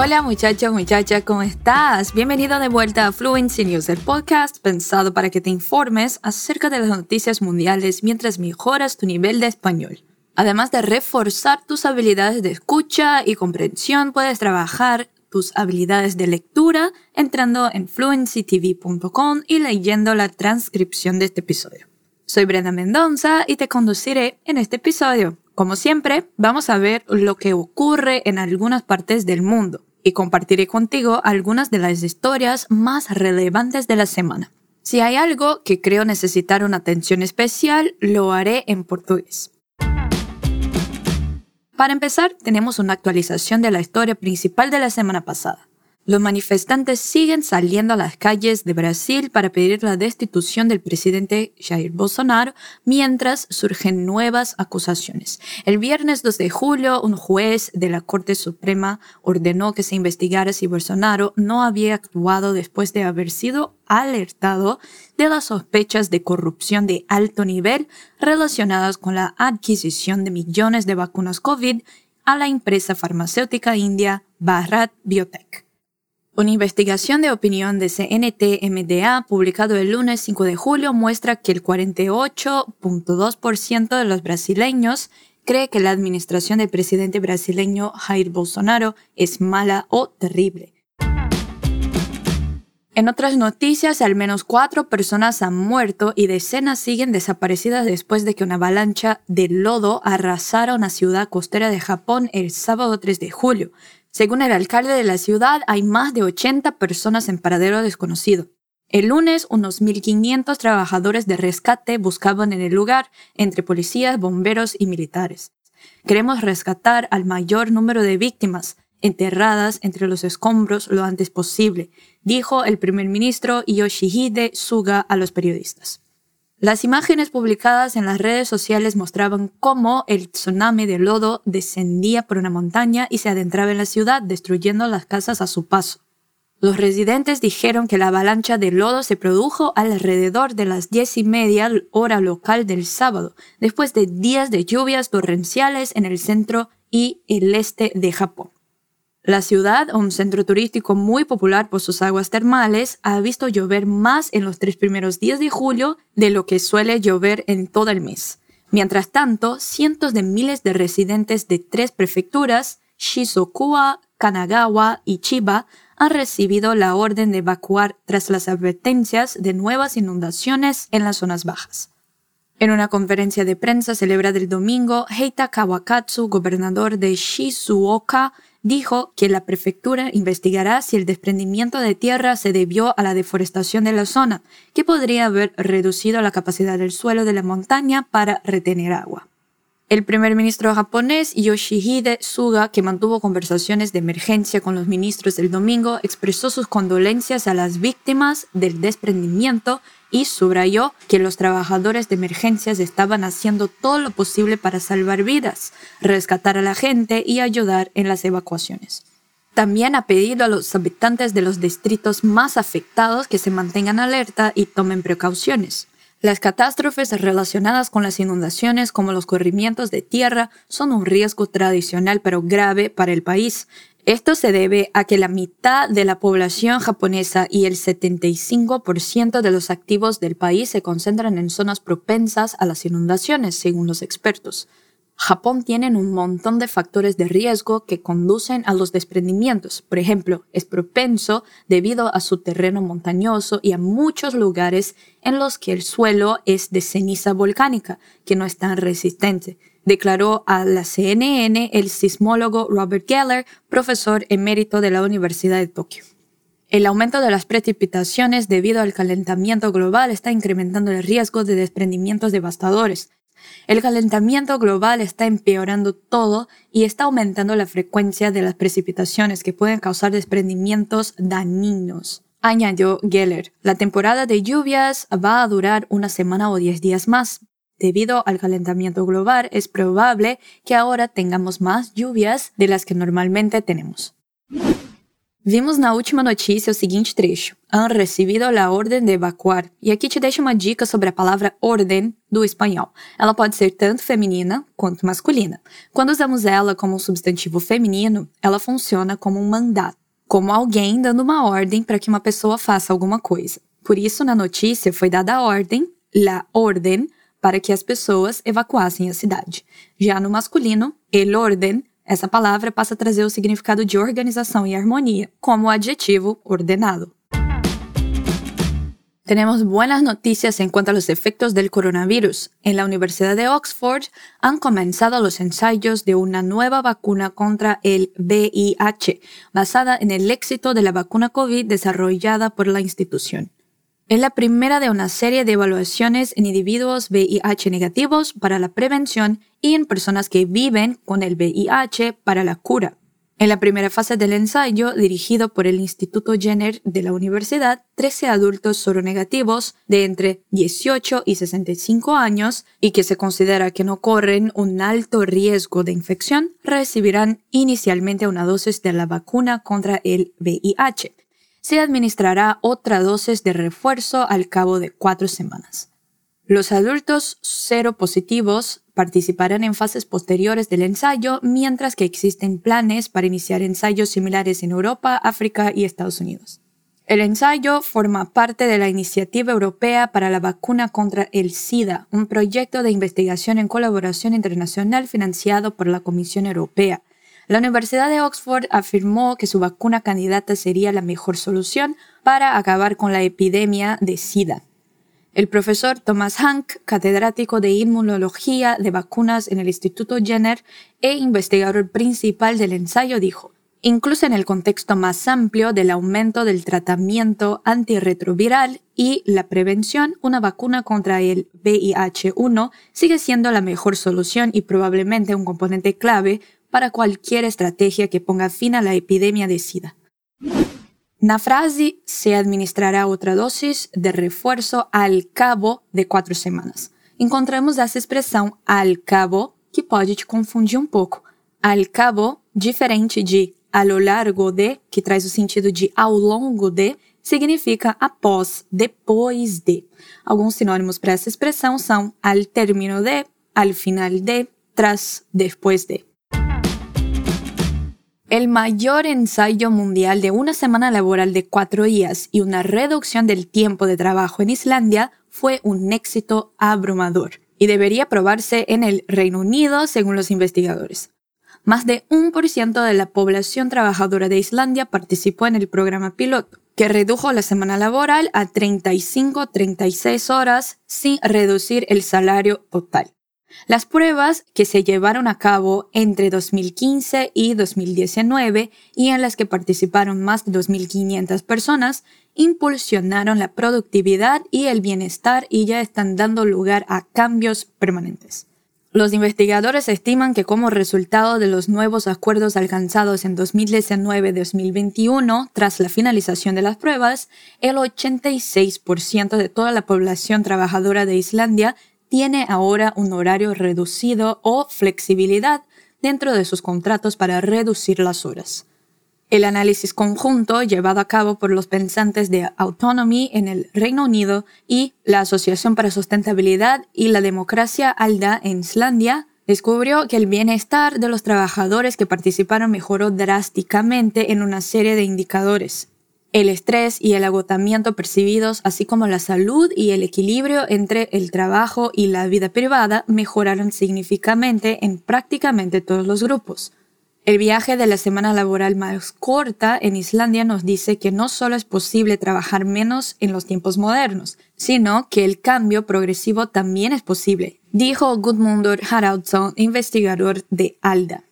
Hola muchachos, muchachas, ¿cómo estás? Bienvenido de vuelta a Fluency News, el podcast pensado para que te informes acerca de las noticias mundiales mientras mejoras tu nivel de español. Además de reforzar tus habilidades de escucha y comprensión, puedes trabajar tus habilidades de lectura entrando en fluencytv.com y leyendo la transcripción de este episodio. Soy Brenda Mendonza y te conduciré en este episodio. Como siempre, vamos a ver lo que ocurre en algunas partes del mundo y compartiré contigo algunas de las historias más relevantes de la semana. Si hay algo que creo necesitar una atención especial, lo haré en portugués. Para empezar, tenemos una actualización de la historia principal de la semana pasada. Los manifestantes siguen saliendo a las calles de Brasil para pedir la destitución del presidente Jair Bolsonaro mientras surgen nuevas acusaciones. El viernes 2 de julio, un juez de la Corte Suprema ordenó que se investigara si Bolsonaro no había actuado después de haber sido alertado de las sospechas de corrupción de alto nivel relacionadas con la adquisición de millones de vacunas COVID a la empresa farmacéutica india Bharat Biotech. Una investigación de opinión de CNT-MDA publicado el lunes 5 de julio muestra que el 48.2% de los brasileños cree que la administración del presidente brasileño Jair Bolsonaro es mala o terrible. En otras noticias, al menos cuatro personas han muerto y decenas siguen desaparecidas después de que una avalancha de lodo arrasara una ciudad costera de Japón el sábado 3 de julio, según el alcalde de la ciudad, hay más de 80 personas en paradero desconocido. El lunes, unos 1.500 trabajadores de rescate buscaban en el lugar, entre policías, bomberos y militares. Queremos rescatar al mayor número de víctimas, enterradas entre los escombros lo antes posible, dijo el primer ministro Yoshihide Suga a los periodistas. Las imágenes publicadas en las redes sociales mostraban cómo el tsunami de lodo descendía por una montaña y se adentraba en la ciudad, destruyendo las casas a su paso. Los residentes dijeron que la avalancha de lodo se produjo alrededor de las diez y media hora local del sábado, después de días de lluvias torrenciales en el centro y el este de Japón. La ciudad, un centro turístico muy popular por sus aguas termales, ha visto llover más en los tres primeros días de julio de lo que suele llover en todo el mes. Mientras tanto, cientos de miles de residentes de tres prefecturas, Shizuoka, Kanagawa y Chiba, han recibido la orden de evacuar tras las advertencias de nuevas inundaciones en las zonas bajas. En una conferencia de prensa celebrada el domingo, Heita Kawakatsu, gobernador de Shizuoka, dijo que la prefectura investigará si el desprendimiento de tierra se debió a la deforestación de la zona, que podría haber reducido la capacidad del suelo de la montaña para retener agua. El primer ministro japonés Yoshihide Suga, que mantuvo conversaciones de emergencia con los ministros el domingo, expresó sus condolencias a las víctimas del desprendimiento y subrayó que los trabajadores de emergencias estaban haciendo todo lo posible para salvar vidas, rescatar a la gente y ayudar en las evacuaciones. También ha pedido a los habitantes de los distritos más afectados que se mantengan alerta y tomen precauciones. Las catástrofes relacionadas con las inundaciones como los corrimientos de tierra son un riesgo tradicional pero grave para el país. Esto se debe a que la mitad de la población japonesa y el 75% de los activos del país se concentran en zonas propensas a las inundaciones, según los expertos. Japón tiene un montón de factores de riesgo que conducen a los desprendimientos. Por ejemplo, es propenso debido a su terreno montañoso y a muchos lugares en los que el suelo es de ceniza volcánica, que no es tan resistente, declaró a la CNN el sismólogo Robert Geller, profesor emérito de la Universidad de Tokio. El aumento de las precipitaciones debido al calentamiento global está incrementando el riesgo de desprendimientos devastadores. El calentamiento global está empeorando todo y está aumentando la frecuencia de las precipitaciones que pueden causar desprendimientos dañinos. Añadió Geller, la temporada de lluvias va a durar una semana o diez días más. Debido al calentamiento global, es probable que ahora tengamos más lluvias de las que normalmente tenemos. Vimos na última notícia o seguinte trecho: Han recebido a ordem de evacuar. E aqui te deixo uma dica sobre a palavra ordem do espanhol. Ela pode ser tanto feminina quanto masculina. Quando usamos ela como um substantivo feminino, ela funciona como um mandato, como alguém dando uma ordem para que uma pessoa faça alguma coisa. Por isso, na notícia foi dada a ordem, la ordem, para que as pessoas evacuassem a cidade. Já no masculino, el orden essa palavra passa a trazer o significado de organização e harmonia, como adjetivo ordenado. Tenemos buenas noticias en cuanto a los efectos del coronavirus. En la Universidad de Oxford han comenzado los ensayos de una nueva vacuna contra el VIH, basada en el éxito de la vacuna COVID desarrollada por la institución. Es la primera de una serie de evaluaciones en individuos VIH negativos para la prevención y en personas que viven con el VIH para la cura. En la primera fase del ensayo, dirigido por el Instituto Jenner de la universidad, 13 adultos soronegativos de entre 18 y 65 años y que se considera que no corren un alto riesgo de infección recibirán inicialmente una dosis de la vacuna contra el VIH se administrará otra dosis de refuerzo al cabo de cuatro semanas. Los adultos cero positivos participarán en fases posteriores del ensayo, mientras que existen planes para iniciar ensayos similares en Europa, África y Estados Unidos. El ensayo forma parte de la Iniciativa Europea para la Vacuna contra el SIDA, un proyecto de investigación en colaboración internacional financiado por la Comisión Europea, la Universidad de Oxford afirmó que su vacuna candidata sería la mejor solución para acabar con la epidemia de SIDA. El profesor Thomas Hank, catedrático de inmunología de vacunas en el Instituto Jenner e investigador principal del ensayo, dijo, Incluso en el contexto más amplio del aumento del tratamiento antirretroviral y la prevención, una vacuna contra el VIH-1 sigue siendo la mejor solución y probablemente un componente clave para cualquier estrategia que ponga fin a la epidemia de SIDA. Na se administrará otra dosis de refuerzo al cabo de cuatro semanas. Encontramos essa expressão al cabo que pode te confundir um pouco. Al cabo, diferente de a lo largo de, que traz o sentido de ao longo de, significa após, depois de. Alguns sinônimos para essa expressão são al término de, al final de, tras, depois de. El mayor ensayo mundial de una semana laboral de cuatro días y una reducción del tiempo de trabajo en Islandia fue un éxito abrumador y debería probarse en el Reino Unido según los investigadores. Más de un por ciento de la población trabajadora de Islandia participó en el programa piloto, que redujo la semana laboral a 35-36 horas sin reducir el salario total. Las pruebas que se llevaron a cabo entre 2015 y 2019 y en las que participaron más de 2.500 personas impulsionaron la productividad y el bienestar y ya están dando lugar a cambios permanentes. Los investigadores estiman que como resultado de los nuevos acuerdos alcanzados en 2019-2021 tras la finalización de las pruebas, el 86% de toda la población trabajadora de Islandia tiene ahora un horario reducido o flexibilidad dentro de sus contratos para reducir las horas. El análisis conjunto llevado a cabo por los pensantes de Autonomy en el Reino Unido y la Asociación para Sustentabilidad y la Democracia ALDA en Islandia descubrió que el bienestar de los trabajadores que participaron mejoró drásticamente en una serie de indicadores, el estrés y el agotamiento percibidos, así como la salud y el equilibrio entre el trabajo y la vida privada, mejoraron significativamente en prácticamente todos los grupos. El viaje de la semana laboral más corta en Islandia nos dice que no solo es posible trabajar menos en los tiempos modernos, sino que el cambio progresivo también es posible, dijo Gudmundur Haraldsson, investigador de ALDA.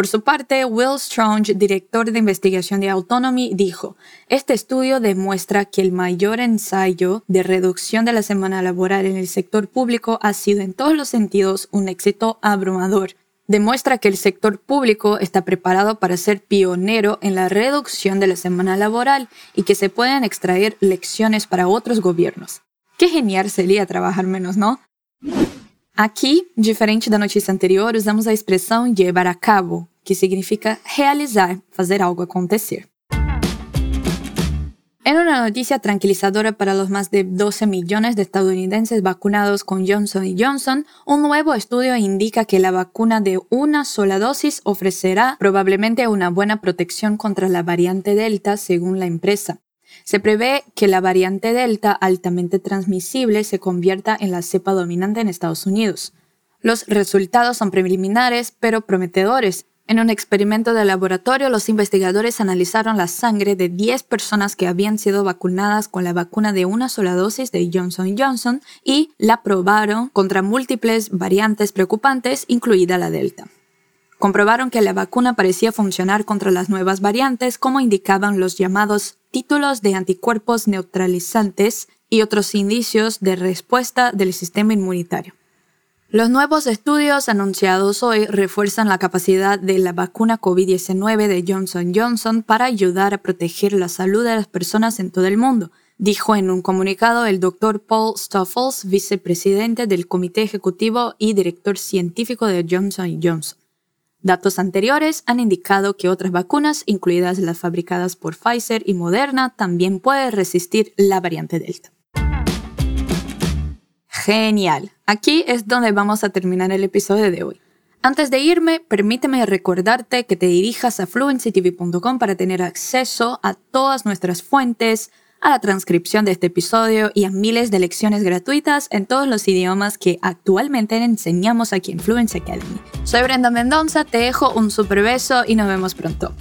Por su parte, Will Strong, director de investigación de Autonomy, dijo, este estudio demuestra que el mayor ensayo de reducción de la semana laboral en el sector público ha sido en todos los sentidos un éxito abrumador. Demuestra que el sector público está preparado para ser pionero en la reducción de la semana laboral y que se pueden extraer lecciones para otros gobiernos. Qué genial sería trabajar menos, ¿no? Aqui, diferente da notícia anterior, usamos a expressão llevar a cabo, que significa realizar, fazer algo acontecer. En una noticia tranquilizadora para los más de 12 millones de estadounidenses vacunados con Johnson Johnson, un nuevo estudio indica que la vacuna de una sola dosis ofrecerá probablemente una buena protección contra la variante Delta, según la empresa. Se prevé que la variante Delta altamente transmisible se convierta en la cepa dominante en Estados Unidos. Los resultados son preliminares pero prometedores, en un experimento de laboratorio, los investigadores analizaron la sangre de 10 personas que habían sido vacunadas con la vacuna de una sola dosis de Johnson Johnson y la probaron contra múltiples variantes preocupantes, incluida la Delta. Comprobaron que la vacuna parecía funcionar contra las nuevas variantes, como indicaban los llamados títulos de anticuerpos neutralizantes y otros indicios de respuesta del sistema inmunitario. Los nuevos estudios anunciados hoy refuerzan la capacidad de la vacuna COVID-19 de Johnson Johnson para ayudar a proteger la salud de las personas en todo el mundo, dijo en un comunicado el doctor Paul Stoffels, vicepresidente del Comité Ejecutivo y director científico de Johnson Johnson. Datos anteriores han indicado que otras vacunas, incluidas las fabricadas por Pfizer y Moderna, también pueden resistir la variante Delta. Genial. Aquí es donde vamos a terminar el episodio de hoy. Antes de irme, permíteme recordarte que te dirijas a fluencytv.com para tener acceso a todas nuestras fuentes, a la transcripción de este episodio y a miles de lecciones gratuitas en todos los idiomas que actualmente enseñamos aquí en Fluency Academy. Soy Brenda Mendoza, te dejo un super beso y nos vemos pronto.